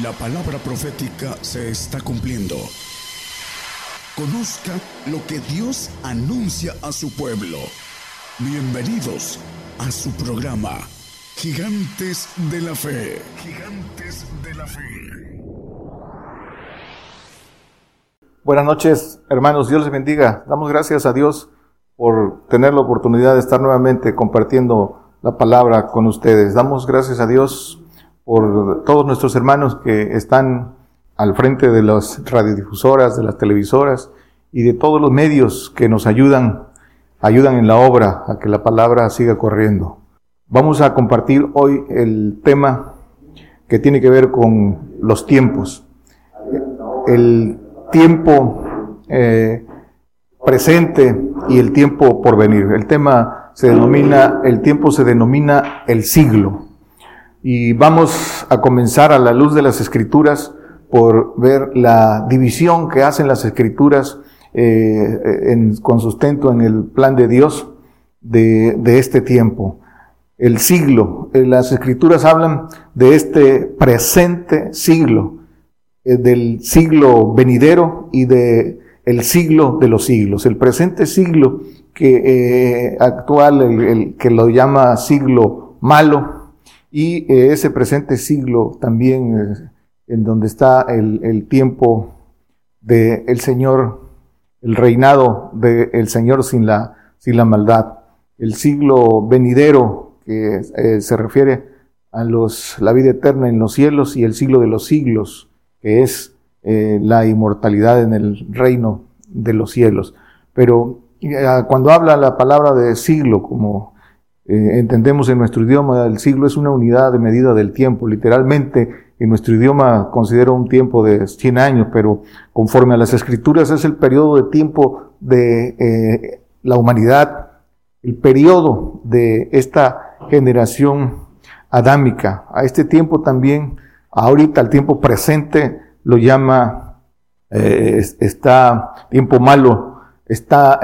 La palabra profética se está cumpliendo. Conozca lo que Dios anuncia a su pueblo. Bienvenidos a su programa, Gigantes de la Fe. Gigantes de la Fe. Buenas noches, hermanos. Dios les bendiga. Damos gracias a Dios por tener la oportunidad de estar nuevamente compartiendo la palabra con ustedes. Damos gracias a Dios por todos nuestros hermanos que están al frente de las radiodifusoras, de las televisoras y de todos los medios que nos ayudan, ayudan en la obra a que la palabra siga corriendo. Vamos a compartir hoy el tema que tiene que ver con los tiempos. El tiempo eh, presente y el tiempo por venir. El tema se denomina, el tiempo se denomina el siglo. Y vamos a comenzar a la luz de las escrituras por ver la división que hacen las escrituras eh, en, con sustento en el plan de Dios de, este tiempo. El siglo, eh, las escrituras hablan de este presente siglo, eh, del siglo venidero y de el siglo de los siglos. El presente siglo que actual, el, que lo llama siglo malo, y ese presente siglo también en donde está el, el tiempo del el Señor, el reinado del Señor sin la, sin la maldad. El siglo venidero que eh, se refiere a los, la vida eterna en los cielos y el siglo de los siglos, que es eh, la inmortalidad en el reino de los cielos. Pero eh, cuando habla la palabra de siglo, como eh, entendemos en nuestro idioma, el siglo es una unidad de medida del tiempo. Literalmente, en nuestro idioma considera un tiempo de 100 años, pero conforme a las escrituras es el periodo de tiempo de eh, la humanidad, el periodo de esta generación adámica. A este tiempo también, ahorita, al tiempo presente, lo llama, eh, está tiempo malo, está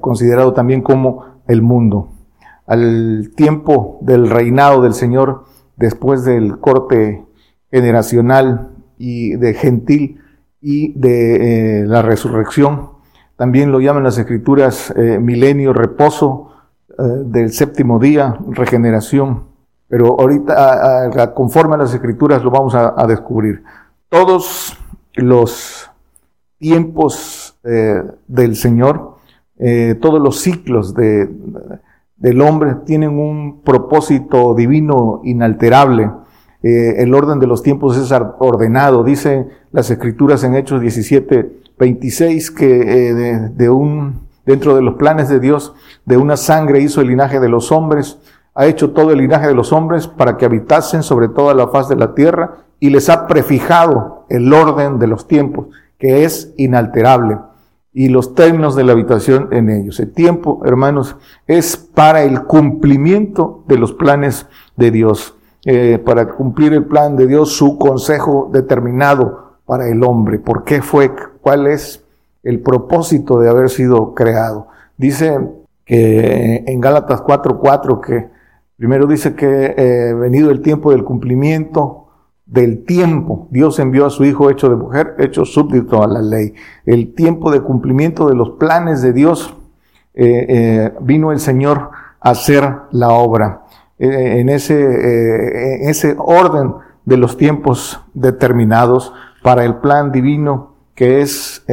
considerado también como el mundo al tiempo del reinado del Señor después del corte generacional y de gentil y de eh, la resurrección. También lo llaman las escrituras eh, milenio, reposo eh, del séptimo día, regeneración. Pero ahorita, conforme a las escrituras, lo vamos a, a descubrir. Todos los tiempos del Señor, todos los ciclos de del hombre tienen un propósito divino inalterable. Eh, el orden de los tiempos es ordenado. Dice las escrituras en Hechos 17, 26 que eh, de, un, dentro de los planes de Dios, de una sangre hizo el linaje de los hombres, ha hecho todo el linaje de los hombres para que habitasen sobre toda la faz de la tierra y les ha prefijado el orden de los tiempos, que es inalterable y los términos de la habitación en ellos. El tiempo, hermanos, es para el cumplimiento de los planes de Dios, eh, para cumplir el plan de Dios, su consejo determinado para el hombre. ¿Por qué fue? ¿Cuál es el propósito de haber sido creado? Dice que en Gálatas 4:4 que primero dice que eh, venido el tiempo del cumplimiento del tiempo. Dios envió a su Hijo hecho de mujer, hecho súbdito a la ley. El tiempo de cumplimiento de los planes de Dios, eh, eh, vino el Señor a hacer la obra. Eh, en, ese, ese orden de los tiempos determinados para el plan divino que es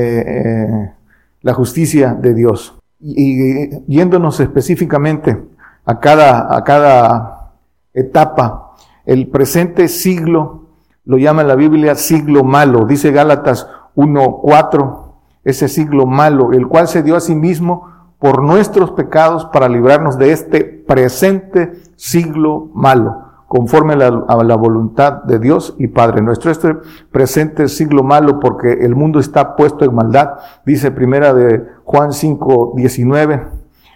la justicia de Dios. Y, yéndonos específicamente a cada, a cada etapa, el presente siglo lo llama la Biblia siglo malo, dice Gálatas 1.4, ese siglo malo, el cual se dio a sí mismo por nuestros pecados para librarnos de este presente siglo malo, conforme a la, voluntad de Dios y Padre nuestro. Este presente siglo malo, porque el mundo está puesto en maldad, dice primera de Juan 5.19,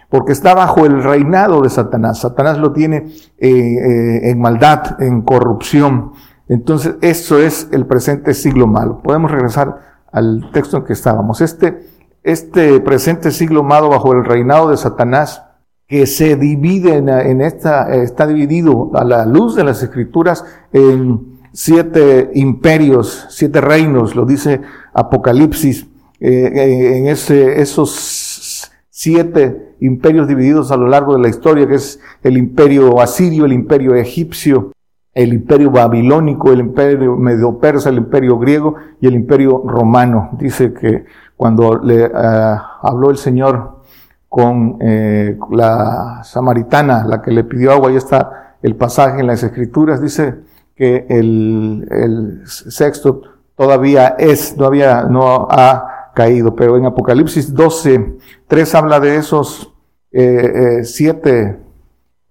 porque está bajo el reinado de Satanás. Satanás lo tiene eh, eh, en maldad, en corrupción. Entonces, eso es el presente siglo malo. Podemos regresar al texto en que estábamos. Este, este presente siglo malo bajo el reinado de Satanás, que se divide en, esta, está dividido a la luz de las escrituras en siete imperios, siete reinos, lo dice Apocalipsis, eh, en ese, esos siete imperios divididos a lo largo de la historia, que es el imperio asirio, el imperio egipcio, el imperio babilónico, el imperio medio persa, el imperio griego y el imperio romano. Dice que cuando le ah, habló el Señor con eh, la samaritana, la que le pidió agua, ahí está el pasaje en las escrituras, dice que el, el sexto todavía es, todavía no ha caído, pero en Apocalipsis 12, 3 habla de esos eh, eh, siete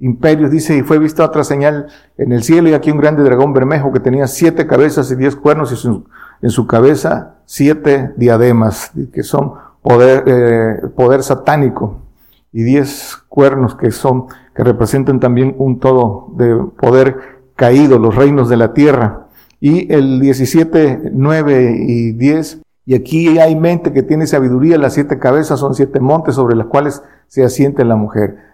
imperios, dice, y fue vista otra señal en el cielo y aquí un grande dragón bermejo que tenía siete cabezas y diez cuernos y en su cabeza siete diademas, que son poder, eh, poder satánico, y diez cuernos que son, que representan también un todo de poder caído, los reinos de la tierra. Y el 17, 9 y 10, y aquí hay mente que tiene sabiduría, las siete cabezas son siete montes sobre las cuales se asiente la mujer.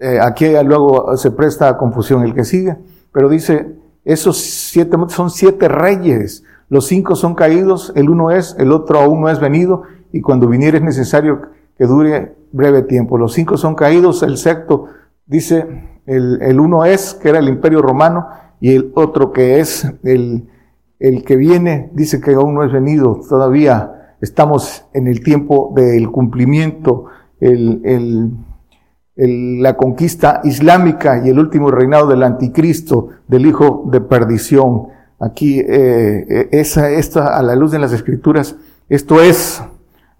Eh, aquí luego se presta a confusión el que sigue, pero dice, esos siete son siete reyes, los cinco son caídos, el uno es, el otro aún no es venido, y cuando viniera es necesario que dure breve tiempo. Los cinco son caídos, el sexto dice, el, el uno es, que era el imperio romano, y el otro que es el, el que viene, dice que aún no es venido, todavía estamos en el tiempo del cumplimiento, el, el, la conquista islámica y el último reinado del anticristo, del hijo de perdición. Aquí, eh, esa, esta, a la luz de las escrituras, esto es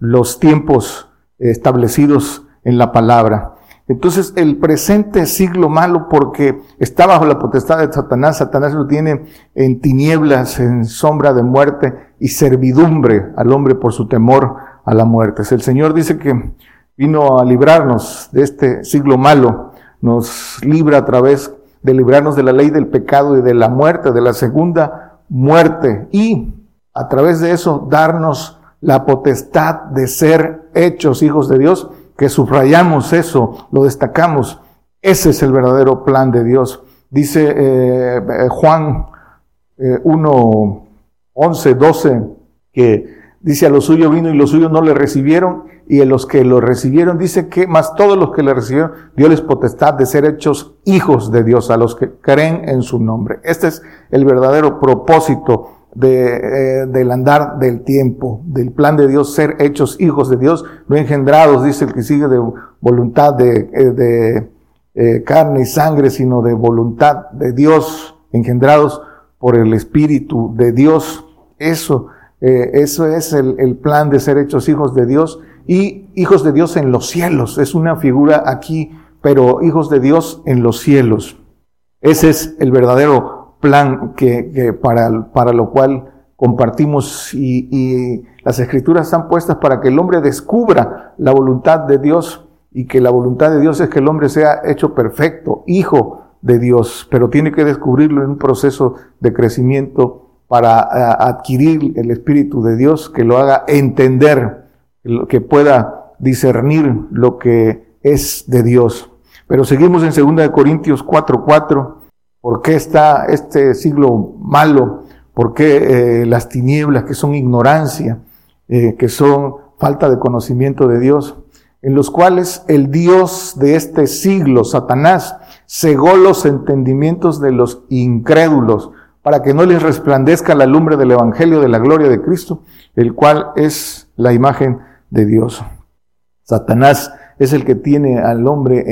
los tiempos establecidos en la palabra. Entonces, el presente siglo malo porque está bajo la potestad de Satanás, Satanás lo tiene en tinieblas, en sombra de muerte y servidumbre al hombre por su temor a la muerte. El Señor dice que vino a librarnos de este siglo malo, nos libra a través de librarnos de la ley del pecado y de la muerte, de la segunda muerte, y a través de eso darnos la potestad de ser hechos hijos de Dios, que subrayamos eso, lo destacamos. Ese es el verdadero plan de Dios. Dice eh, eh, Juan 1, 11, 12, que dice a lo suyo vino y los suyos no le recibieron, y a los que lo recibieron dice que más todos los que le recibieron dio les potestad de ser hechos hijos de Dios, a los que creen en su nombre. Este es el verdadero propósito eh, del andar del tiempo, del plan de Dios, ser hechos hijos de Dios, no engendrados, dice el que sigue de voluntad de, eh, de eh, carne y sangre, sino de voluntad de Dios, engendrados por el Espíritu de Dios. Eso, eso es el, el plan de ser hechos hijos de Dios y hijos de Dios en los cielos. Es una figura aquí, pero hijos de Dios en los cielos. Ese es el verdadero plan que, para, para lo cual compartimos y, y, las escrituras están puestas para que el hombre descubra la voluntad de Dios y que la voluntad de Dios es que el hombre sea hecho perfecto, hijo de Dios, pero tiene que descubrirlo en un proceso de crecimiento para eh, adquirir el Espíritu de Dios que lo haga entender que pueda discernir lo que es de Dios. Pero seguimos en 2 Corintios 4:4. 4, ¿Por qué está este siglo malo? ¿Por qué eh, las tinieblas que son ignorancia, eh, que son falta de conocimiento de Dios? En los cuales el Dios de este siglo, Satanás, cegó los entendimientos de los incrédulos para que no les resplandezca la lumbre del Evangelio de la gloria de Cristo, el cual es la imagen de Dios. Satanás es el que tiene al hombre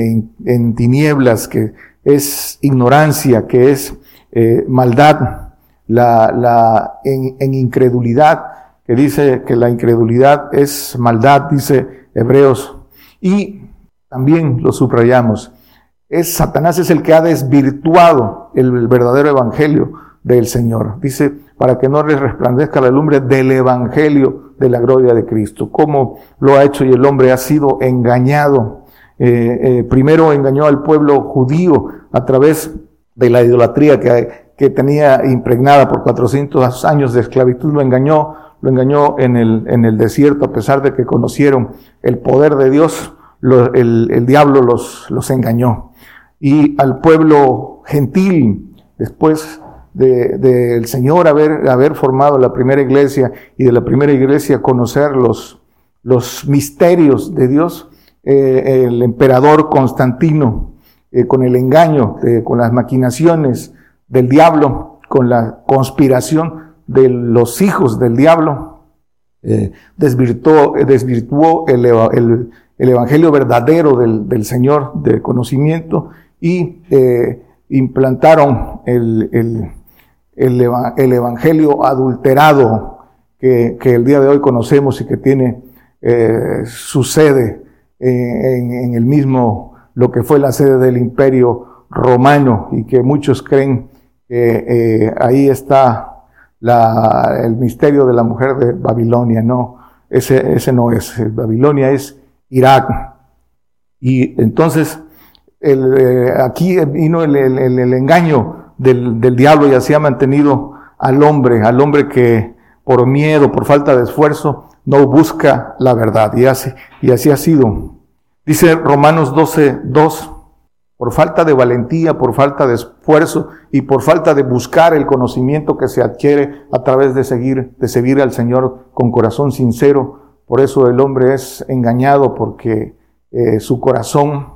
en, tinieblas, que es ignorancia, que es eh, maldad, la, en, incredulidad, que dice que la incredulidad es maldad, dice Hebreos. Y también lo subrayamos, es Satanás es el que ha desvirtuado el verdadero evangelio del Señor. Dice, para que no les resplandezca la lumbre del Evangelio de la gloria de Cristo. Cómo lo ha hecho y el hombre ha sido engañado. Eh, eh, primero engañó al pueblo judío a través de la idolatría que, que tenía impregnada por 400 años de esclavitud. Lo engañó, lo engañó en el, en el desierto a pesar de que conocieron el poder de Dios. el, el diablo los, los engañó. Y al pueblo gentil, después del Señor haber, haber formado la primera iglesia y de la primera iglesia conocer los, los misterios de Dios, eh, el emperador Constantino, eh, con el engaño, con las maquinaciones del diablo, con la conspiración de los hijos del diablo, eh, desvirtuó, desvirtuó el, el, el, evangelio verdadero del, del, Señor de conocimiento y implantaron el, el, el, evangelio adulterado que, que, el día de hoy conocemos y que tiene eh, su sede en, el mismo, lo que fue la sede del imperio romano y que muchos creen que eh, ahí está la, el misterio de la mujer de Babilonia. No, ese, ese no es. Babilonia es Irak. Y entonces, el, eh, aquí vino el, el, el engaño del, del, diablo y así ha mantenido al hombre, al hombre que por miedo, por falta de esfuerzo, no busca la verdad. Y así, y así ha sido. Dice Romanos 12, 2, por falta de valentía, por falta de esfuerzo y por falta de buscar el conocimiento que se adquiere a través de seguir, de seguir al Señor con corazón sincero. Por eso el hombre es engañado porque eh, su corazón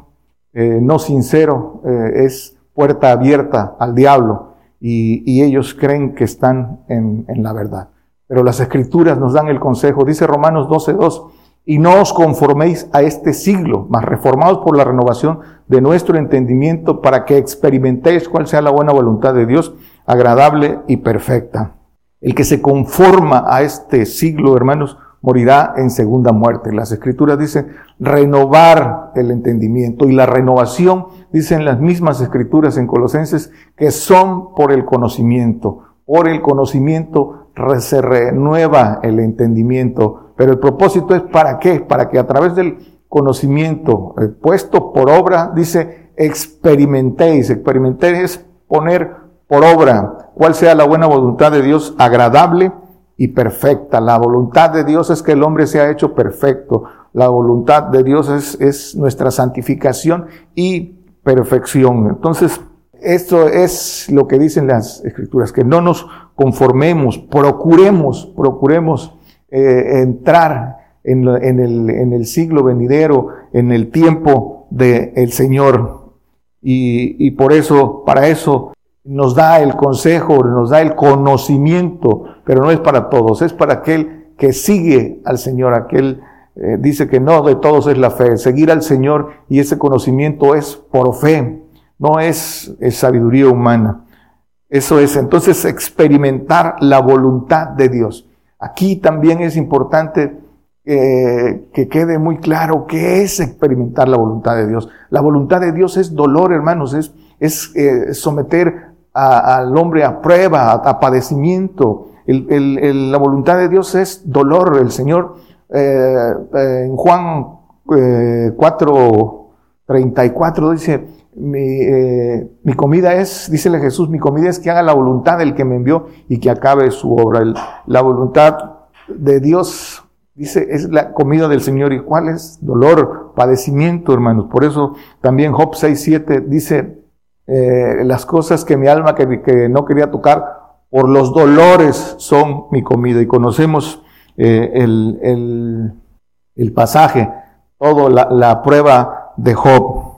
eh, no sincero eh, es puerta abierta al diablo y, ellos creen que están en, en, la verdad. Pero las escrituras nos dan el consejo, dice Romanos 12.2, y no os conforméis a este siglo, mas reformados por la renovación de nuestro entendimiento para que experimentéis cuál sea la buena voluntad de Dios, agradable y perfecta. El que se conforma a este siglo, hermanos, morirá en segunda muerte. Las escrituras dicen renovar el entendimiento y la renovación, dicen las mismas escrituras en Colosenses, que son por el conocimiento. Por el conocimiento se renueva el entendimiento. Pero el propósito es para qué? Para que a través del conocimiento eh, puesto por obra, dice experimentéis. Experimentéis es poner por obra cuál sea la buena voluntad de Dios agradable y perfecta. La voluntad de Dios es que el hombre sea hecho perfecto. La voluntad de Dios es, es nuestra santificación y perfección. Entonces, esto es lo que dicen las escrituras, que no nos conformemos, procuremos, procuremos eh, entrar en, en, el, en, el, siglo venidero, en el tiempo del Señor. Y, y por eso, para eso nos da el consejo, nos da el conocimiento, pero no es para todos, es para aquel que sigue al Señor, aquel eh, dice que no de todos es la fe, seguir al Señor y ese conocimiento es por fe, no es, sabiduría humana. Eso es entonces experimentar la voluntad de Dios. Aquí también es importante eh, que quede muy claro qué es experimentar la voluntad de Dios. La voluntad de Dios es dolor, hermanos, es, es eh, someter al hombre a prueba, a, padecimiento. La voluntad de Dios es dolor. El Señor eh, eh, en Juan eh, 4, 34 dice, mi, eh, mi, comida es, dícele Jesús, mi comida es que haga la voluntad del que me envió y que acabe su obra. la voluntad de Dios, dice, es la comida del Señor. ¿Y cuál es? Dolor, padecimiento, hermanos. Por eso también Job 6, 7 dice, eh, las cosas que mi alma que, que, no quería tocar, por los dolores son mi comida. Y conocemos eh, el, el, el, pasaje, toda la, la, prueba de Job.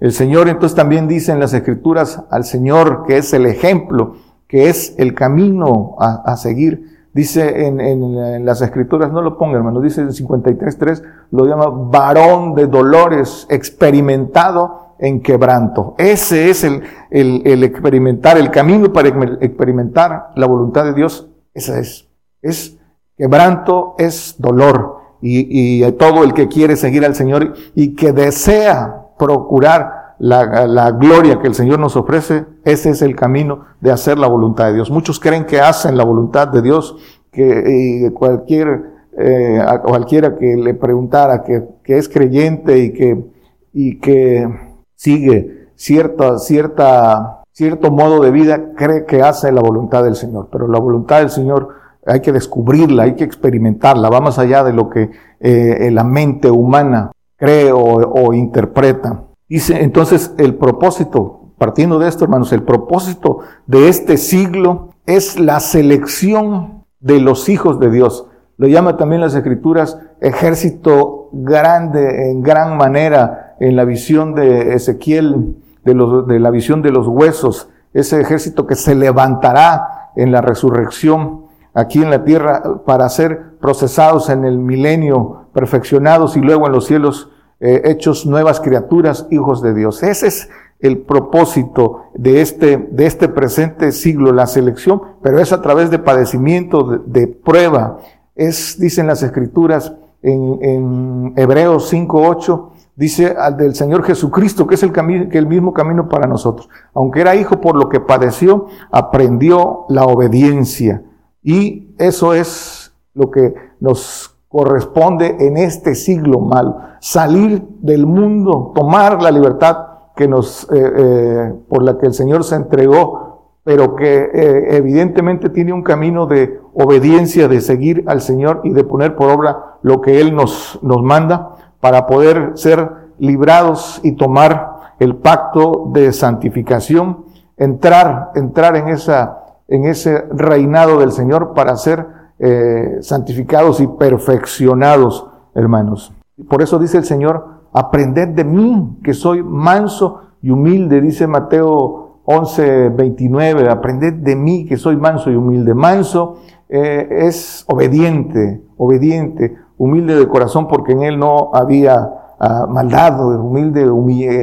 El Señor entonces también dice en las escrituras al Señor que es el ejemplo, que es el camino a, a seguir. Dice en, en, en, las escrituras, no lo ponga hermano, dice en 53.3, lo llama varón de dolores, experimentado en quebranto. Ese es el, el, experimentar, el camino para experimentar la voluntad de Dios. Ese es. Es quebranto, es dolor. Y, y todo el que quiere seguir al Señor y que desea procurar la, la, gloria que el Señor nos ofrece, ese es el camino de hacer la voluntad de Dios. Muchos creen que hacen la voluntad de Dios, que cualquier, eh, cualquiera que le preguntara que, que es creyente y que, y que sigue cierta, cierta, cierto modo de vida, cree que hace la voluntad del Señor. Pero la voluntad del Señor hay que descubrirla, hay que experimentarla, va más allá de lo que eh, la mente humana cree o, o interpreta. Dice entonces el propósito partiendo de esto, hermanos, el propósito de este siglo es la selección de los hijos de Dios. Lo llama también las escrituras ejército grande en gran manera en la visión de Ezequiel, de, los, de la visión de los huesos, ese ejército que se levantará en la resurrección aquí en la tierra para ser procesados en el milenio, perfeccionados y luego en los cielos eh, hechos nuevas criaturas, hijos de Dios. Ese es el propósito de este, de este presente siglo, la selección, pero es a través de padecimiento, de, prueba. Es, dicen las escrituras en, en Hebreos 5.8, dice al del Señor Jesucristo, que es el, camino, que el mismo camino para nosotros. Aunque era hijo por lo que padeció, aprendió la obediencia. Y eso es lo que nos corresponde en este siglo malo. Salir del mundo, tomar la libertad que nos, eh, eh, por la que el Señor se entregó, pero que eh, evidentemente tiene un camino de obediencia, de seguir al Señor y de poner por obra lo que Él nos, nos manda para poder ser librados y tomar el pacto de santificación, entrar, entrar en esa en ese reinado del Señor para ser eh, santificados y perfeccionados, hermanos. Por eso dice el Señor, aprended de mí, que soy manso y humilde, dice Mateo 11, 29, aprended de mí, que soy manso y humilde. Manso eh, es obediente, obediente, humilde de corazón, porque en él no había uh, maldad, humilde,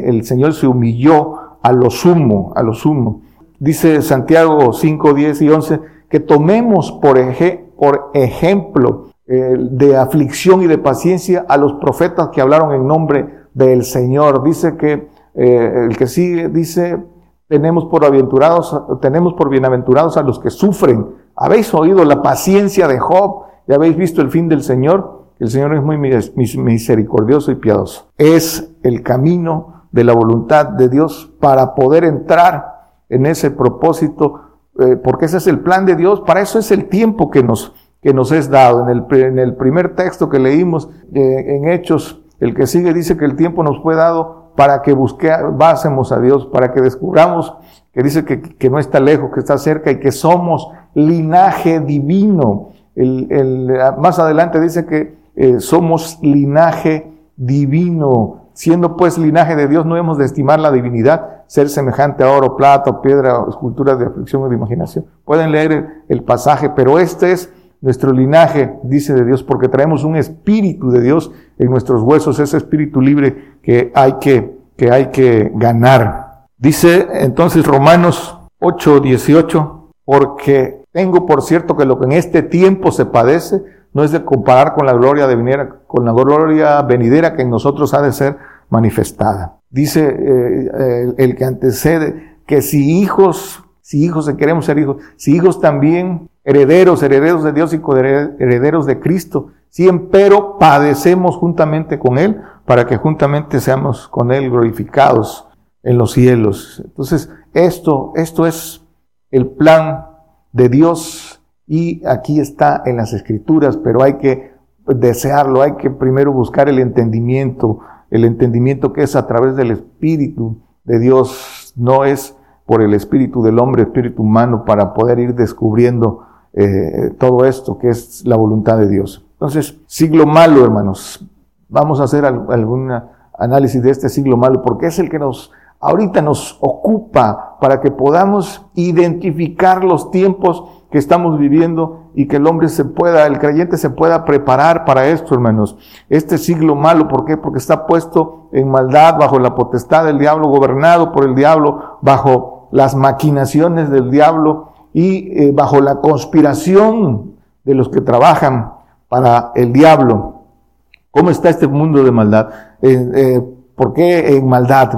el Señor se humilló a lo sumo, a lo sumo. Dice Santiago 5, 10 y 11, que tomemos por, por ejemplo de aflicción y de paciencia a los profetas que hablaron en nombre del Señor. Dice que eh, el que sigue dice, tenemos por aventurados, tenemos por bienaventurados a los que sufren. Habéis oído la paciencia de Job y habéis visto el fin del Señor. El Señor es muy misericordioso y piadoso. Es el camino de la voluntad de Dios para poder entrar en ese propósito, eh, porque ese es el plan de Dios, para eso es el tiempo que nos, que nos es dado. En el, en el primer texto que leímos eh, en Hechos, el que sigue dice que el tiempo nos fue dado para que busquemos a Dios, para que descubramos que dice que, que, no está lejos, que está cerca y que somos linaje divino. El, el, más adelante dice que eh, somos linaje divino. Siendo pues linaje de Dios, no hemos de estimar la divinidad, ser semejante a oro, plata, piedra, o escultura de aflicción o de imaginación. Pueden leer el, pasaje, pero este es nuestro linaje, dice de Dios, porque traemos un espíritu de Dios en nuestros huesos, ese espíritu libre que hay que, que, hay que ganar. Dice entonces Romanos 8, 18, porque tengo por cierto que lo que en este tiempo se padece, no es de comparar con la gloria de venidera, con la gloria venidera que en nosotros ha de ser manifestada. Dice eh, el, que antecede que si hijos, si hijos, queremos ser hijos, si hijos también herederos, herederos de Dios y herederos de Cristo, si empero padecemos juntamente con Él, para que juntamente seamos con Él glorificados en los cielos. Entonces, esto, esto es el plan de Dios y aquí está en las escrituras, pero hay que desearlo, hay que primero buscar el entendimiento, el entendimiento que es a través del Espíritu de Dios, no es por el Espíritu del hombre, Espíritu humano, para poder ir descubriendo eh, todo esto que es la voluntad de Dios. Entonces, siglo malo, hermanos. Vamos a hacer algún análisis de este siglo malo, porque es el que nos ahorita nos ocupa para que podamos identificar los tiempos que estamos viviendo y que el hombre se pueda, el creyente se pueda preparar para esto, hermanos. Este siglo malo, ¿por qué? Porque está puesto en maldad, bajo la potestad del diablo, gobernado por el diablo, bajo las maquinaciones del diablo y eh, bajo la conspiración de los que trabajan para el diablo. ¿Cómo está este mundo de maldad? Eh, eh, ¿Por qué en maldad?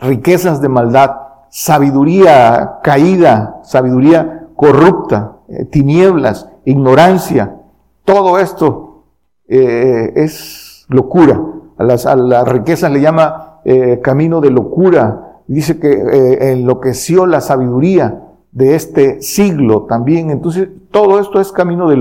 Riquezas de maldad, sabiduría caída, sabiduría corrupta, eh, tinieblas, ignorancia. Todo esto eh, es locura. A las, a riquezas le llama eh, camino de locura. Dice que enloqueció la sabiduría de este siglo también. Entonces, todo esto es camino de,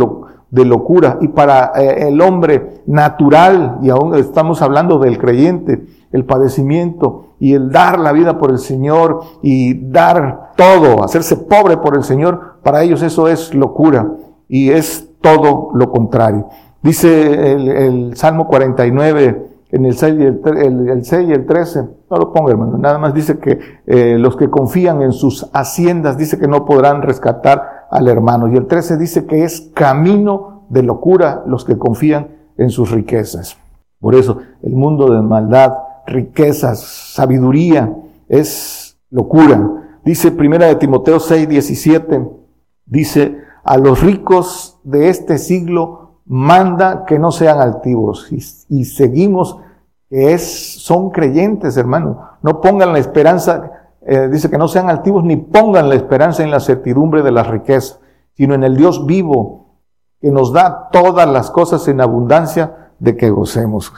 de locura. Y para el hombre natural, y aún estamos hablando del creyente, el padecimiento y el dar la vida por el Señor y dar todo, hacerse pobre por el Señor, para ellos eso es locura y es todo lo contrario. Dice el, Salmo 49, en el 6, y el, 6 y el 13, no lo ponga hermano, nada más dice que eh, los que confían en sus haciendas, dice que no podrán rescatar al hermano. Y el 13 dice que es camino de locura los que confían en sus riquezas. Por eso el mundo de maldad riquezas, sabiduría, es locura. Dice primera de Timoteo 6, 17, dice, a los ricos de este siglo manda que no sean altivos. Y, seguimos que es, son creyentes, hermano. No pongan la esperanza, eh, dice que no sean altivos ni pongan la esperanza en la certidumbre de la riqueza, sino en el Dios vivo que nos da todas las cosas en abundancia de que gocemos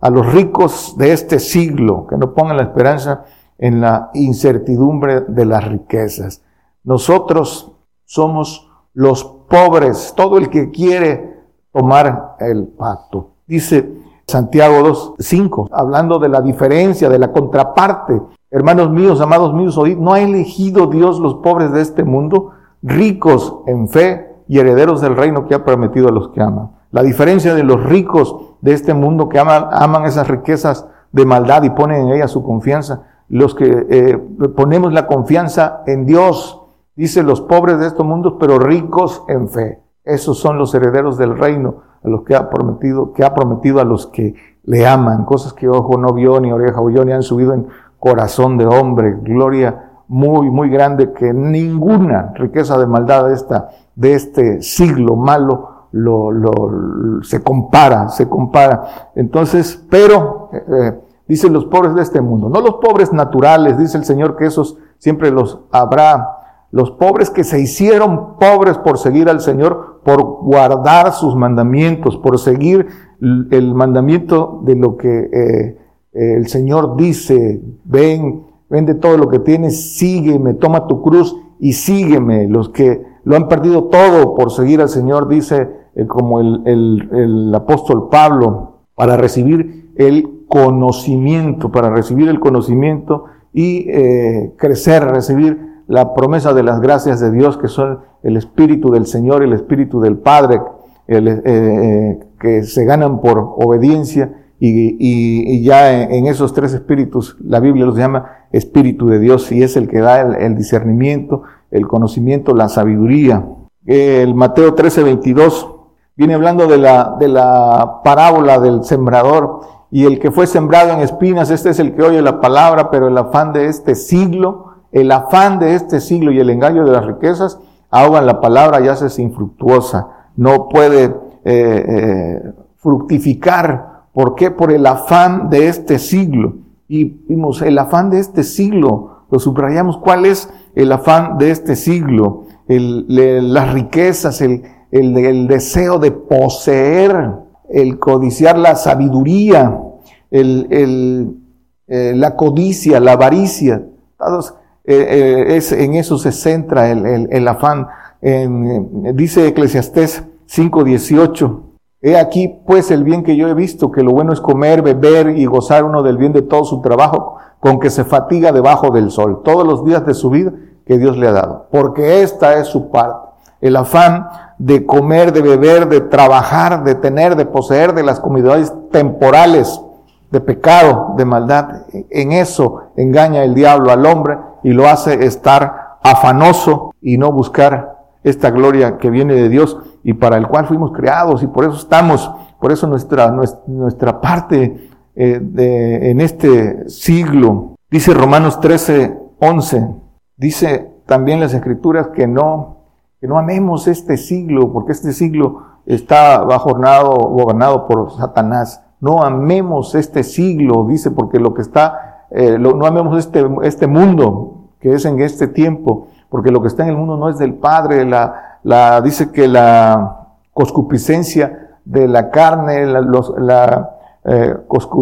a los ricos de este siglo, que no pongan la esperanza en la incertidumbre de las riquezas. Nosotros somos los pobres, todo el que quiere tomar el pacto. Dice Santiago 2.5, hablando de la diferencia, de la contraparte. Hermanos míos, amados míos, oíd, ¿no ha elegido Dios los pobres de este mundo, ricos en fe y herederos del reino que ha prometido a los que aman? La diferencia de los ricos de este mundo que aman, esas riquezas de maldad y ponen en ellas su confianza, los que eh, ponemos la confianza en Dios, dice los pobres de estos mundos, pero ricos en fe. Esos son los herederos del reino, a los que ha prometido, que ha prometido a los que le aman, cosas que ojo no vio, ni oreja oyó, ni han subido en corazón de hombre, gloria muy, muy grande que ninguna riqueza de maldad de esta, de este siglo malo lo, lo, se compara, se compara. Entonces, pero, eh, eh, dicen los pobres de este mundo, no los pobres naturales, dice el Señor que esos siempre los habrá. Los pobres que se hicieron pobres por seguir al Señor, por guardar sus mandamientos, por seguir el mandamiento de lo que eh, el Señor dice, ven, vende todo lo que tienes, sígueme, toma tu cruz y sígueme. Los que lo han perdido todo por seguir al Señor, dice eh, como el, el, apóstol Pablo, para recibir el conocimiento, para recibir el conocimiento y eh, crecer, recibir la promesa de las gracias de Dios, que son el Espíritu del Señor, el Espíritu del Padre, eh, que se ganan por obediencia y, y, ya en, esos tres espíritus la Biblia los llama Espíritu de Dios y es el que da el, el discernimiento, el conocimiento, la sabiduría. El Mateo 13, 22 Viene hablando de la, de la parábola del sembrador y el que fue sembrado en espinas, este es el que oye la palabra, pero el afán de este siglo, el afán de este siglo y el engaño de las riquezas ahogan la palabra y hace infructuosa. No puede eh, eh, fructificar. ¿Por qué? Por el afán de este siglo. Y vimos, el afán de este siglo, lo subrayamos, ¿cuál es el afán de este siglo? El, las riquezas, el, el, deseo de poseer, el codiciar la sabiduría, el, eh, la codicia, la avaricia. Eh, eh, es, en eso se centra el, afán. dice Eclesiastés 5.18. He aquí pues el bien que yo he visto, que lo bueno es comer, beber y gozar uno del bien de todo su trabajo, con que se fatiga debajo del sol, todos los días de su vida que Dios le ha dado, porque esta es su parte. El afán de comer, de beber, de trabajar, de tener, de poseer, de las comodidades temporales, de pecado, de maldad. En eso engaña el diablo al hombre y lo hace estar afanoso y no buscar esta gloria que viene de Dios y para el cual fuimos creados y por eso estamos, por eso nuestra, nuestra, parte eh, de, en este siglo. Dice Romanos 13, 11, dice también las escrituras que no que no amemos este siglo, porque este siglo está gobernado, gobernado por Satanás. No amemos este siglo, dice, porque lo que está, eh, no amemos este, este mundo que es en este tiempo, porque lo que está en el mundo no es del Padre, la, la, dice que la coscupiscencia de la carne, la, los, la eh,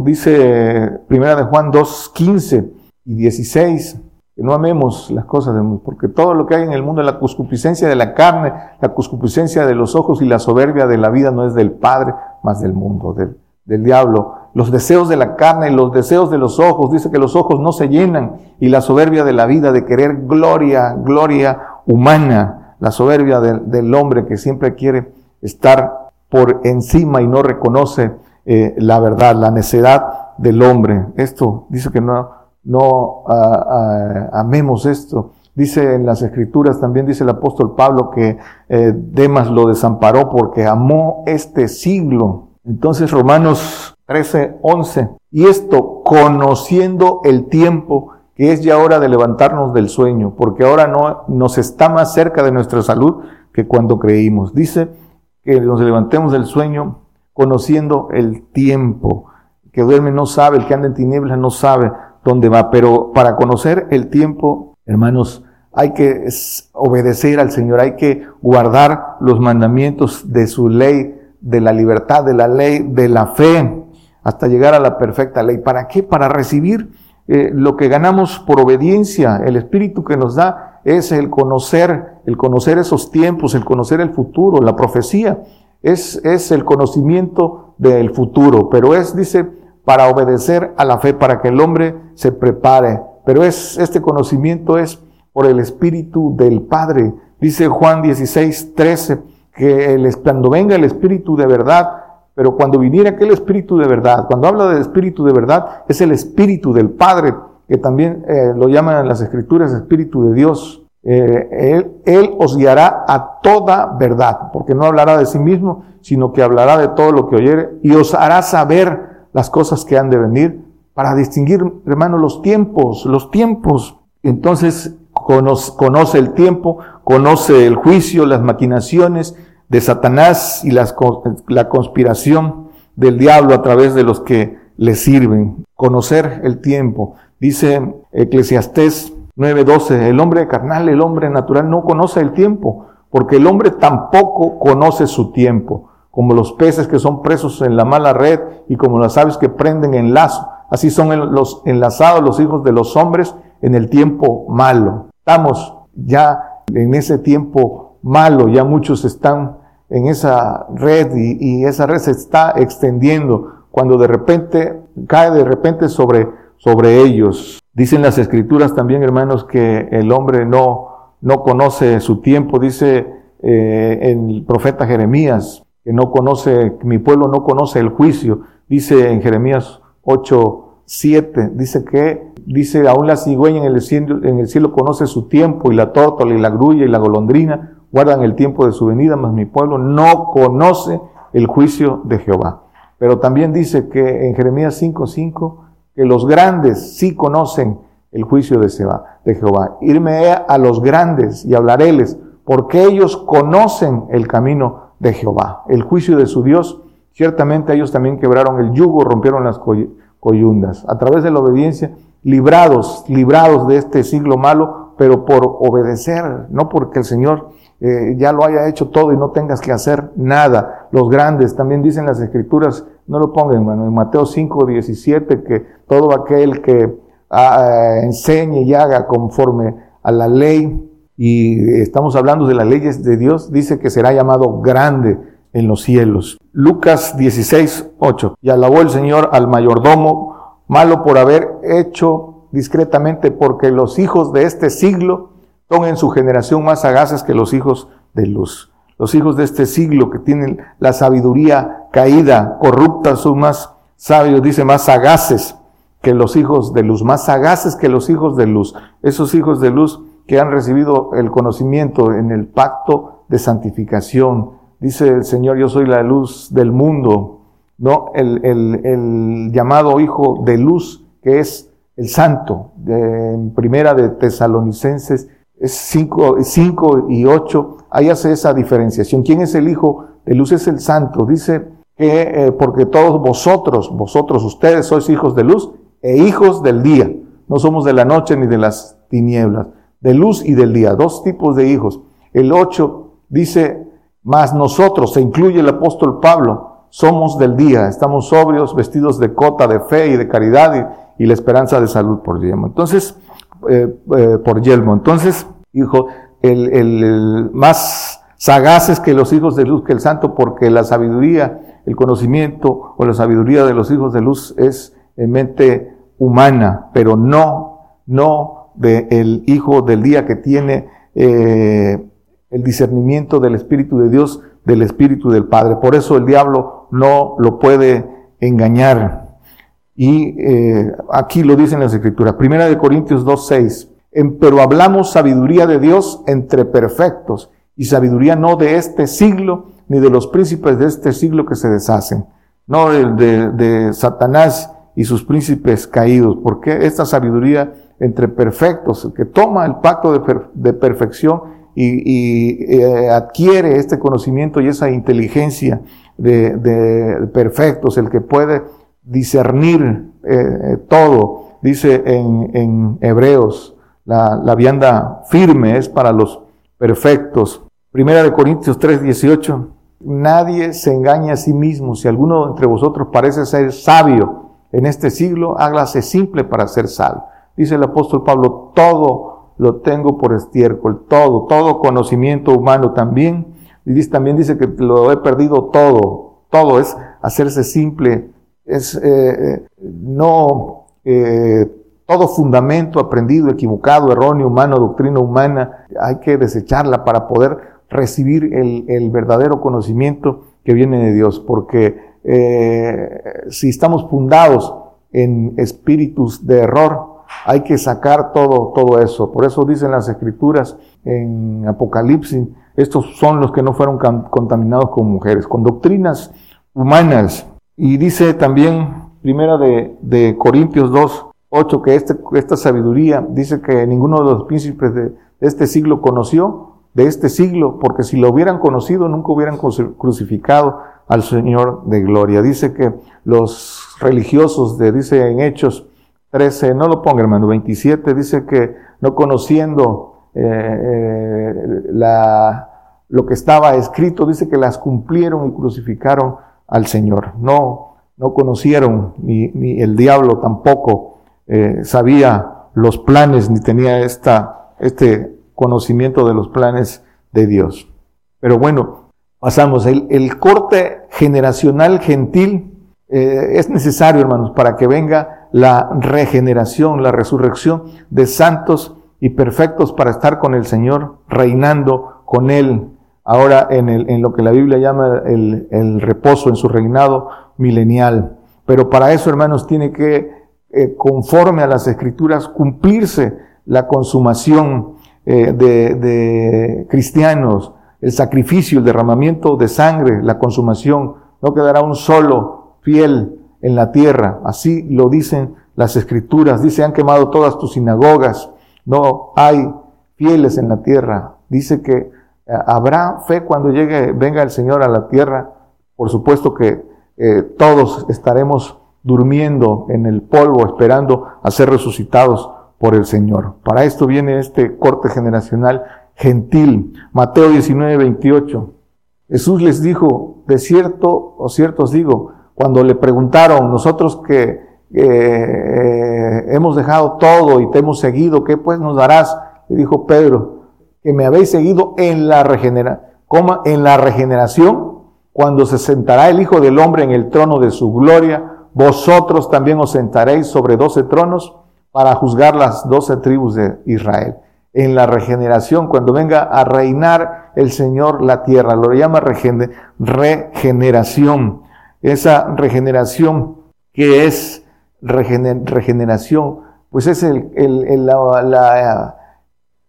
dice primera de Juan 2, 15 y 16, que no amemos las cosas del mundo, porque todo lo que hay en el mundo, la cuscupiscencia de la carne, la cuscupiscencia de los ojos y la soberbia de la vida no es del Padre, más del mundo, del, del diablo. Los deseos de la carne los deseos de los ojos, dice que los ojos no se llenan, y la soberbia de la vida, de querer gloria, gloria humana, la soberbia del hombre que siempre quiere estar por encima y no reconoce eh, la verdad, la necedad del hombre. Esto dice que no, no ah, ah, amemos esto. Dice en las escrituras, también dice el apóstol Pablo que eh, Demas lo desamparó porque amó este siglo. Entonces Romanos 13, 11. Y esto conociendo el tiempo que es ya hora de levantarnos del sueño, porque ahora no nos está más cerca de nuestra salud que cuando creímos. Dice que nos levantemos del sueño conociendo el tiempo. Que duerme no sabe, el que anda en tinieblas no sabe dónde va, pero para conocer el tiempo, hermanos, hay que obedecer al Señor, hay que guardar los mandamientos de su ley, de la libertad, de la ley, de la fe, hasta llegar a la perfecta ley. ¿Para qué? Para recibir eh, lo que ganamos por obediencia, el espíritu que nos da es el conocer, el conocer esos tiempos, el conocer el futuro, la profecía es, es el conocimiento del futuro, pero es, dice, para obedecer a la fe, para que el hombre se prepare. Pero es, este conocimiento es por el Espíritu del Padre. Dice Juan 16, 13, que el, cuando venga el Espíritu de verdad, pero cuando viniera aquel Espíritu de verdad, cuando habla del Espíritu de verdad, es el Espíritu del Padre, que también eh, lo llaman en las Escrituras Espíritu de Dios. Eh, él, él os guiará a toda verdad, porque no hablará de sí mismo, sino que hablará de todo lo que oyere y os hará saber las cosas que han de venir para distinguir, hermano, los tiempos, los tiempos. Entonces conoce, conoce el tiempo, conoce el juicio, las maquinaciones, de Satanás y la conspiración del diablo a través de los que le sirven. Conocer el tiempo. Dice Eclesiastés 9:12, el hombre carnal, el hombre natural no conoce el tiempo, porque el hombre tampoco conoce su tiempo, como los peces que son presos en la mala red y como las aves que prenden en lazo. Así son los enlazados los hijos de los hombres en el tiempo malo. Estamos ya en ese tiempo malo, ya muchos están en esa red y, esa red se está extendiendo cuando de repente cae de repente sobre, sobre ellos. Dicen las escrituras también, hermanos, que el hombre no, no conoce su tiempo. Dice eh, el profeta Jeremías que no conoce, mi pueblo no conoce el juicio. Dice en Jeremías 8, 7, dice que, dice, aún la cigüeña en el, cielo, en el cielo conoce su tiempo y la tórtola y la grulla y la golondrina guardan el tiempo de su venida, mas mi pueblo no conoce el juicio de Jehová. Pero también dice que en Jeremías 5:5 que los grandes sí conocen el juicio de, Jehová. Irme a los grandes y hablaréles, porque ellos conocen el camino de Jehová, el juicio de su Dios. Ciertamente ellos también quebraron el yugo, rompieron las coyundas. A través de la obediencia, librados, librados de este siglo malo, pero por obedecer, no porque el Señor eh, ya lo haya hecho todo y no tengas que hacer nada. Los grandes, también dicen las escrituras, no lo pongan, hermano, en Mateo 5, 17, que todo aquel que ah, enseñe y haga conforme a la ley, y estamos hablando de las leyes de Dios, dice que será llamado grande en los cielos. Lucas 16, 8. Y alabó el Señor al mayordomo, malo por haber hecho discretamente, porque los hijos de este siglo son en su generación más sagaces que los hijos de luz. Los hijos de este siglo que tienen la sabiduría caída, corrupta, son más sabios, dice, más sagaces que los hijos de luz, más sagaces que los hijos de luz. Esos hijos de luz que han recibido el conocimiento en el pacto de santificación. Dice el Señor, yo soy la luz del mundo, ¿no? El, el, el llamado hijo de luz, que es el santo, de, primera de Tesalonicenses es 5 y 8, ahí hace esa diferenciación. ¿Quién es el Hijo de luz? Es el Santo. Dice que eh, porque todos vosotros, vosotros, ustedes sois hijos de luz e hijos del día. No somos de la noche ni de las tinieblas, de luz y del día. Dos tipos de hijos. El 8 dice, más nosotros, se incluye el apóstol Pablo, somos del día, estamos sobrios, vestidos de cota de fe y de caridad y, la esperanza de salud por día. Entonces, por yelmo. Entonces, hijo, el, el, más sagaces que los hijos de luz que el santo, porque la sabiduría, el conocimiento o la sabiduría de los hijos de luz es en mente humana, pero no, no del hijo del día que tiene eh, el discernimiento del Espíritu de Dios, del Espíritu del Padre. Por eso el diablo no lo puede engañar. Y eh, aquí lo dicen las Escrituras. Primera de Corintios 2.6. Pero hablamos sabiduría de Dios entre perfectos y sabiduría no de este siglo ni de los príncipes de este siglo que se deshacen, no de, de Satanás y sus príncipes caídos, porque esta sabiduría entre perfectos, que toma el pacto de, perfección y, eh, adquiere este conocimiento y esa inteligencia de, perfectos, el que puede discernir eh, todo, dice en, Hebreos, la, la, vianda firme es para los perfectos. Primera de Corintios 3, 18. Nadie se engaña a sí mismo. Si alguno entre vosotros parece ser sabio en este siglo, hágase simple para ser sabio. Dice el apóstol Pablo, todo lo tengo por estiércol, todo, todo conocimiento humano también. Y también dice que lo he perdido todo, todo es hacerse simple, es eh, eh, no eh, todo fundamento aprendido, equivocado, erróneo, humano, doctrina humana, hay que desecharla para poder recibir el, el verdadero conocimiento que viene de Dios, porque si estamos fundados en espíritus de error, hay que sacar todo, todo eso. Por eso dicen las escrituras en Apocalipsis, estos son los que no fueron contaminados con mujeres, con doctrinas humanas. Y dice también, primera de, de Corintios 2, 8, que este, esta sabiduría dice que ninguno de los príncipes de, este siglo conoció, de este siglo, porque si lo hubieran conocido nunca hubieran crucificado al Señor de gloria. Dice que los religiosos de, dice en Hechos 13, no lo ponga hermano, 27 dice que no conociendo eh, eh, la, lo que estaba escrito, dice que las cumplieron y crucificaron al Señor. No, no conocieron, ni, ni el diablo tampoco eh, sabía los planes, ni tenía esta, este conocimiento de los planes de Dios. Pero bueno, pasamos. El, el corte generacional gentil es necesario, hermanos, para que venga la regeneración, la resurrección de santos y perfectos para estar con el Señor, reinando con Él, ahora en, el, en lo que la Biblia llama el, reposo, en su reinado milenial. Pero para eso, hermanos, tiene que, eh, conforme a las escrituras, cumplirse la consumación eh, de, de cristianos, el sacrificio, el derramamiento de sangre, la consumación. No quedará un solo fiel en la tierra. Así lo dicen las escrituras. Dice, han quemado todas tus sinagogas. No hay fieles en la tierra. Dice que habrá fe cuando llegue, venga el Señor a la tierra. Por supuesto que eh, todos estaremos durmiendo en el polvo, esperando a ser resucitados por el Señor. Para esto viene este corte generacional gentil. Mateo 19, 28. Jesús les dijo, de cierto o cierto os digo, cuando le preguntaron, nosotros que eh, hemos dejado todo y te hemos seguido, ¿qué pues nos darás? Le dijo Pedro, que me habéis seguido en la, regenera en la regeneración, cuando se sentará el Hijo del Hombre en el trono de su gloria, vosotros también os sentaréis sobre doce tronos para juzgar las doce tribus de Israel. En la regeneración, cuando venga a reinar el Señor la tierra, lo llama regeneración esa regeneración que es regeneración, pues es el, el, la,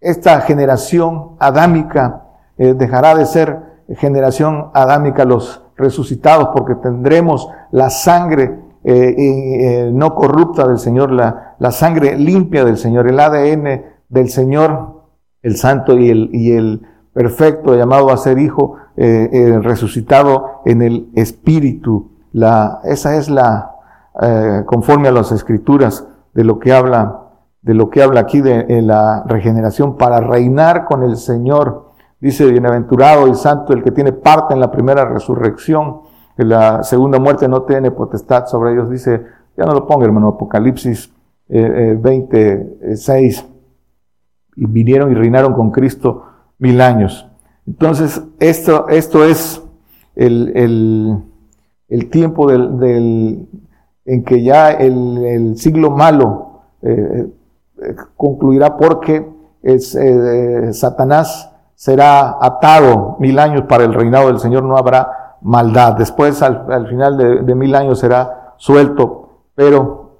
esta generación adámica eh, dejará de ser generación adámica los resucitados porque tendremos la sangre eh, eh, no corrupta del Señor, la, la, sangre limpia del Señor, el ADN del Señor, el santo y el, y el perfecto llamado a ser hijo, resucitado en el Espíritu. La, esa es la, conforme a las escrituras, de lo que habla, de lo que habla aquí de, la regeneración para reinar con el Señor. Dice, bienaventurado y santo el que tiene parte en la primera resurrección, en la segunda muerte no tiene potestad sobre ellos. Dice, ya no lo ponga hermano, Apocalipsis 26. y vinieron y reinaron con Cristo mil años. Entonces, esto, esto es el, tiempo del, en que ya el, siglo malo eh, eh, concluirá porque es, eh, Satanás será atado mil años para el reinado del Señor, no habrá maldad. Después, al, final de, mil años, será suelto, pero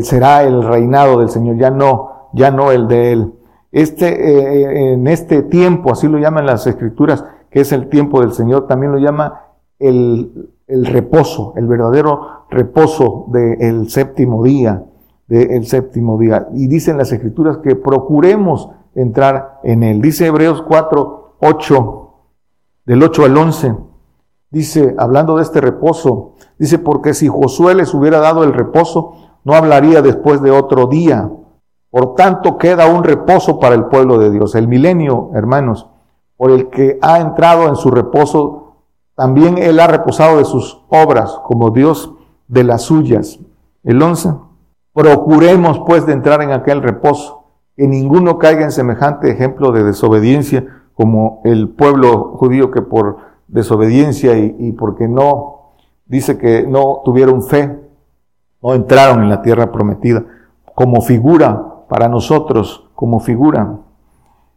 será el reinado del Señor, ya no, ya no el de él. Este, en este tiempo, así lo llaman las escrituras, que es el tiempo del Señor, también lo llama el, reposo, el verdadero reposo del séptimo día, del séptimo día. Y dicen las escrituras que procuremos entrar en él. Dice Hebreos 4, 8, del 8 al 11. Dice, hablando de este reposo, dice, porque si Josué les hubiera dado el reposo, no hablaría después de otro día. Por tanto, queda un reposo para el pueblo de Dios. El milenio, hermanos, por el que ha entrado en su reposo, también él ha reposado de sus obras, como Dios de las suyas. El 11. Procuremos pues de entrar en aquel reposo, que ninguno caiga en semejante ejemplo de desobediencia como el pueblo judío que por desobediencia y, porque no, dice que no tuvieron fe, no entraron en la tierra prometida, como figura para nosotros, como figura.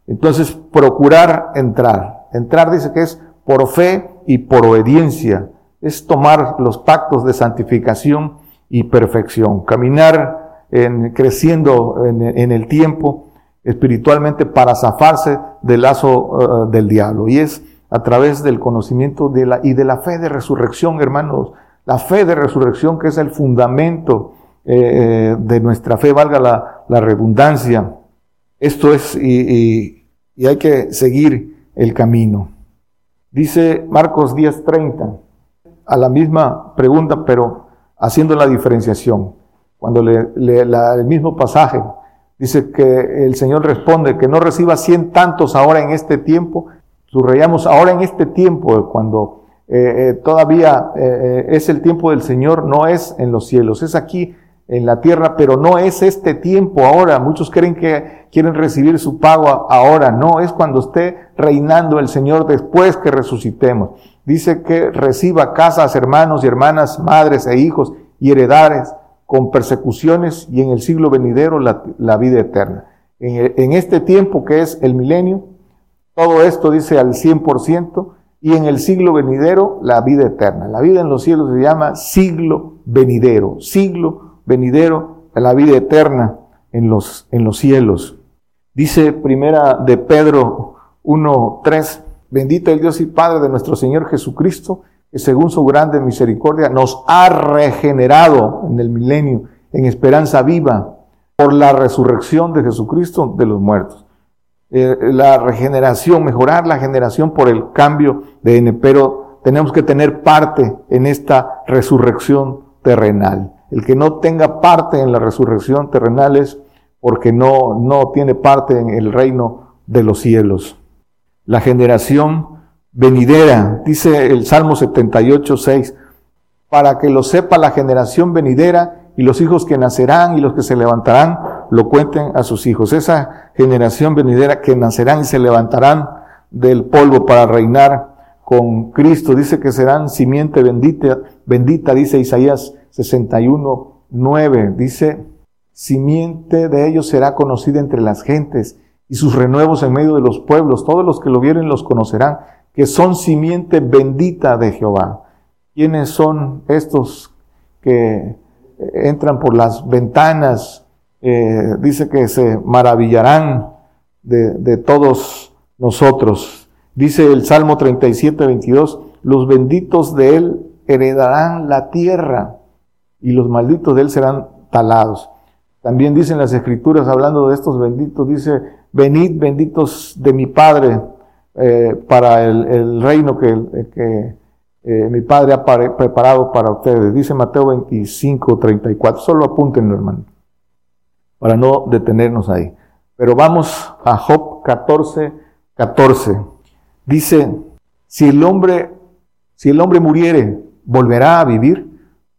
Entonces, procurar entrar. Entrar dice que es por fe y por obediencia. Es tomar los pactos de santificación y perfección. Caminar en, creciendo en, el tiempo espiritualmente para zafarse del lazo eh, del diablo. Y es a través del conocimiento de la, y de la fe de resurrección, hermanos. La fe de resurrección que es el fundamento eh, eh, de nuestra fe, valga la, la redundancia. Esto es, y, y hay que seguir el camino. Dice Marcos 10:30, a la misma pregunta, pero haciendo la diferenciación. Cuando le, el mismo pasaje, dice que el Señor responde que no reciba cien tantos ahora en este tiempo. Subrayamos ahora en este tiempo, cuando eh, eh, todavía eh, es el tiempo del Señor, no es en los cielos, es aquí en la tierra, pero no es este tiempo ahora. Muchos creen que quieren recibir su pago ahora. No, es cuando esté reinando el Señor después que resucitemos. Dice que reciba casas, hermanos y hermanas, madres e hijos y heredares con persecuciones y en el siglo venidero la, vida eterna. En, en, este tiempo que es el milenio, todo esto dice al 100% y en el siglo venidero la vida eterna. La vida en los cielos se llama siglo venidero, siglo venidero, a la vida eterna en los, en los cielos. Dice primera de Pedro 1.3, bendito el Dios y Padre de nuestro Señor Jesucristo, que según su grande misericordia nos ha regenerado en el milenio, en esperanza viva, por la resurrección de Jesucristo de los muertos. Eh, la regeneración, mejorar la generación por el cambio de N, pero tenemos que tener parte en esta resurrección terrenal. El que no tenga parte en la resurrección terrenal es porque no, no tiene parte en el reino de los cielos. La generación venidera, dice el Salmo 78, 6, para que lo sepa la generación venidera y los hijos que nacerán y los que se levantarán, lo cuenten a sus hijos. Esa generación venidera que nacerán y se levantarán del polvo para reinar con Cristo, dice que serán simiente bendita, bendita, dice Isaías 61, 9. Dice, simiente de ellos será conocida entre las gentes y sus renuevos en medio de los pueblos. Todos los que lo vieren los conocerán, que son simiente bendita de Jehová. ¿Quiénes son estos que entran por las ventanas? Eh, dice que se maravillarán de, de todos nosotros. Dice el Salmo 37, 22, los benditos de él heredarán la tierra y los malditos de él serán talados. También dicen las escrituras, hablando de estos benditos, dice, venid benditos de mi Padre eh, para el, reino que, eh, mi Padre ha preparado para ustedes. Dice Mateo 25, 34. Solo apúntenlo, hermano, para no detenernos ahí. Pero vamos a Job 14, 14. Dice, si el hombre, si el hombre muriere, volverá a vivir.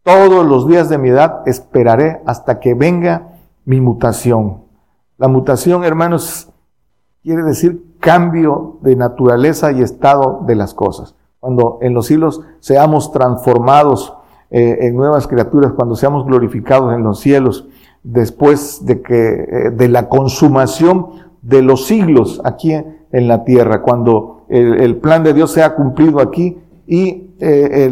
Todos los días de mi edad esperaré hasta que venga mi mutación. La mutación, hermanos, quiere decir cambio de naturaleza y estado de las cosas. Cuando en los cielos seamos transformados eh, en nuevas criaturas, cuando seamos glorificados en los cielos, después de que eh, de la consumación de los siglos aquí en la tierra, cuando el, plan de Dios sea cumplido aquí y eh,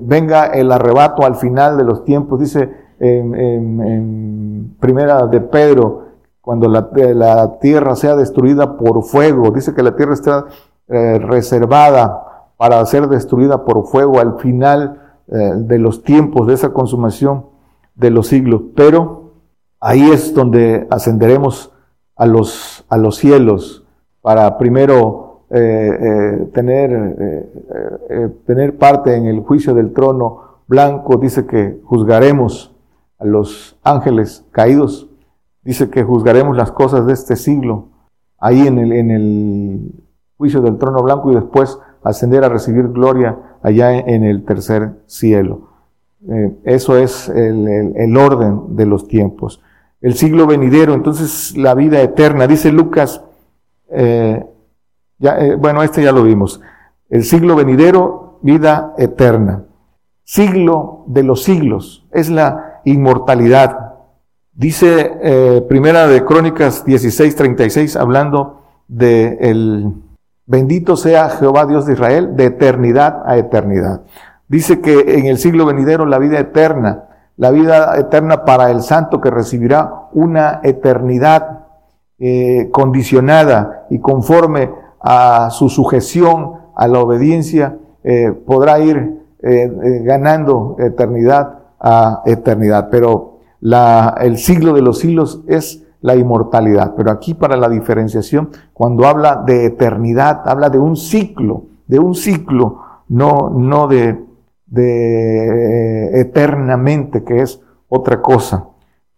venga el arrebato al final de los tiempos, dice en, primera de Pedro, cuando la, la, tierra sea destruida por fuego, dice que la tierra está reservada para ser destruida por fuego al final eh, de los tiempos de esa consumación de los siglos. Pero ahí es donde ascenderemos a los, a los cielos para primero eh, eh, tener, tener parte en el juicio del trono blanco. Dice que juzgaremos a los ángeles caídos. Dice que juzgaremos las cosas de este siglo ahí en el, en el juicio del trono blanco y después ascender a recibir gloria allá en el tercer cielo. Eh, eso es el, orden de los tiempos. El siglo venidero, entonces la vida eterna, dice Lucas, eh, eh, bueno, este ya lo vimos. El siglo venidero, vida eterna. Siglo de los siglos, es la inmortalidad. Dice Primera de Crónicas 16:36, hablando de el Bendito sea Jehová Dios de Israel de eternidad a eternidad. Dice que en el siglo venidero la vida eterna, la vida eterna para el santo que recibirá una eternidad eh, condicionada y conforme a su sujeción, a la obediencia, eh, podrá ir eh, ganando eternidad a eternidad. Pero el siglo de los siglos es la inmortalidad. Pero aquí para la diferenciación, cuando habla de eternidad, habla de un ciclo, de un ciclo, no, no de, eh, eternamente, que es otra cosa.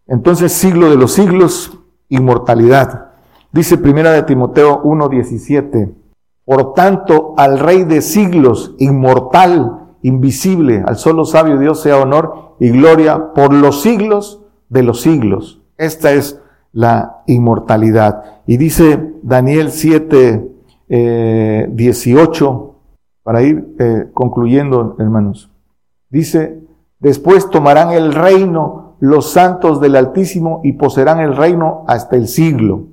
Entonces, siglo de los siglos, inmortalidad. Dice primera de Timoteo 1:17. Por tanto, al Rey de siglos, inmortal, invisible, al solo sabio Dios sea honor y gloria por los siglos de los siglos. Esta es la inmortalidad. Y dice Daniel 7, 18, eh, para ir eh, concluyendo, hermanos, dice, después tomarán el reino los santos del Altísimo y poseerán el reino hasta el siglo.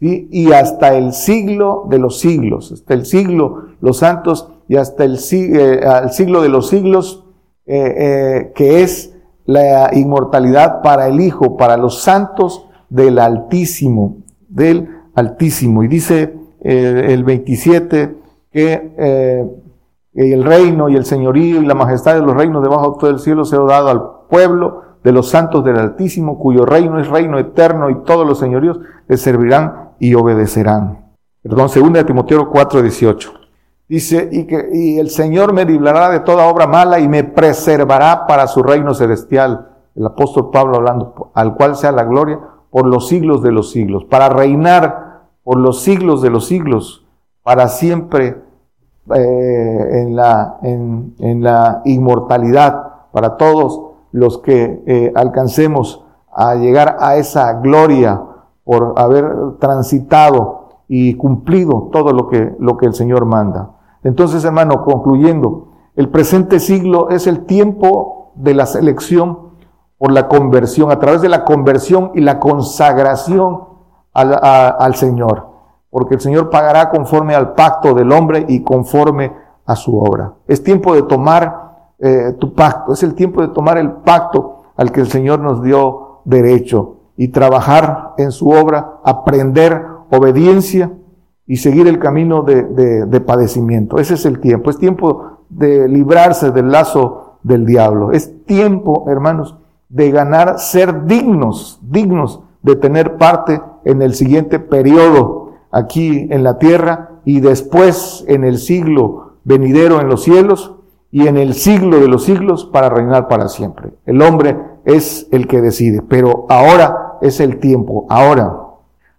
Y hasta el siglo de los siglos, hasta el siglo los santos y hasta el, eh, siglo de los siglos, que es la inmortalidad para el Hijo, para los santos del Altísimo, del Altísimo. Y dice eh, el 27 que eh, el reino y el señorío y la majestad de los reinos debajo de todo el cielo se ha dado al pueblo de los santos del Altísimo, cuyo reino es reino eterno y todos los señoríos le servirán y obedecerán. Perdón, 2 Timoteo 4, 18. Dice, y, que, y el Señor me librará de toda obra mala y me preservará para su reino celestial. El apóstol Pablo hablando, al cual sea la gloria por los siglos de los siglos, para reinar por los siglos de los siglos, para siempre eh, en, la, en, la inmortalidad, para todos los que eh, alcancemos a llegar a esa gloria por haber transitado y cumplido todo lo que, lo que el Señor manda. Entonces, hermano, concluyendo, el presente siglo es el tiempo de la selección por la conversión, a través de la conversión y la consagración al, Señor. Porque el Señor pagará conforme al pacto del hombre y conforme a su obra. Es tiempo de tomar eh, tu pacto, es el tiempo de tomar el pacto al que el Señor nos dio derecho y trabajar en su obra, aprender obediencia y seguir el camino de, de padecimiento. Ese es el tiempo, es tiempo de librarse del lazo del diablo. Es tiempo, hermanos, de ganar ser dignos, dignos de tener parte en el siguiente periodo aquí en la tierra y después en el siglo venidero en los cielos y en el siglo de los siglos para reinar para siempre. El hombre es el que decide, pero ahora es el tiempo, ahora.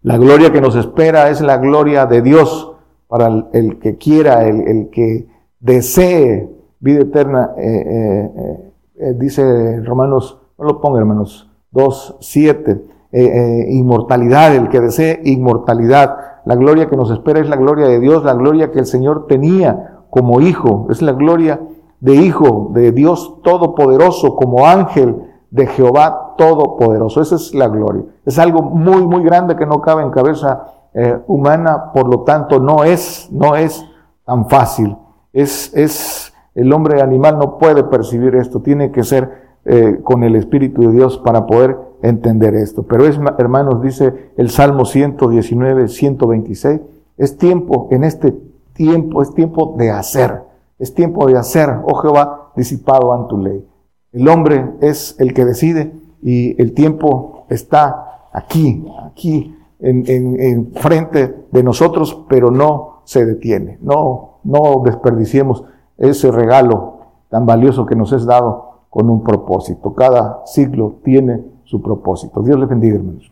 La gloria que nos espera es la gloria de Dios para el, que quiera, el, que desee vida eterna, eh, eh, eh, dice Romanos no lo ponga, hermanos. 2, 7. eh, eh, inmortalidad, el que desee inmortalidad. La gloria que nos espera es la gloria de Dios, la gloria que el Señor tenía como hijo, es la gloria de hijo de Dios Todopoderoso, como ángel de Jehová Todopoderoso. Esa es la gloria. Es algo muy, muy grande que no cabe en cabeza eh, humana, por lo tanto no es, no es tan fácil. Es, es, el hombre animal no puede percibir esto, tiene que ser eh, con el Espíritu de Dios para poder entender esto. Pero es, hermanos, dice el Salmo 119, 126, es tiempo, en este tiempo, es tiempo de hacer, es tiempo de hacer, oh Jehová, disipado ante tu ley. El hombre es el que decide y el tiempo está aquí, aquí, en, en, frente de nosotros, pero no se detiene. No, no desperdiciemos ese regalo tan valioso que nos es dado con un propósito. Cada ciclo tiene su propósito. Dios les bendiga, hermanos.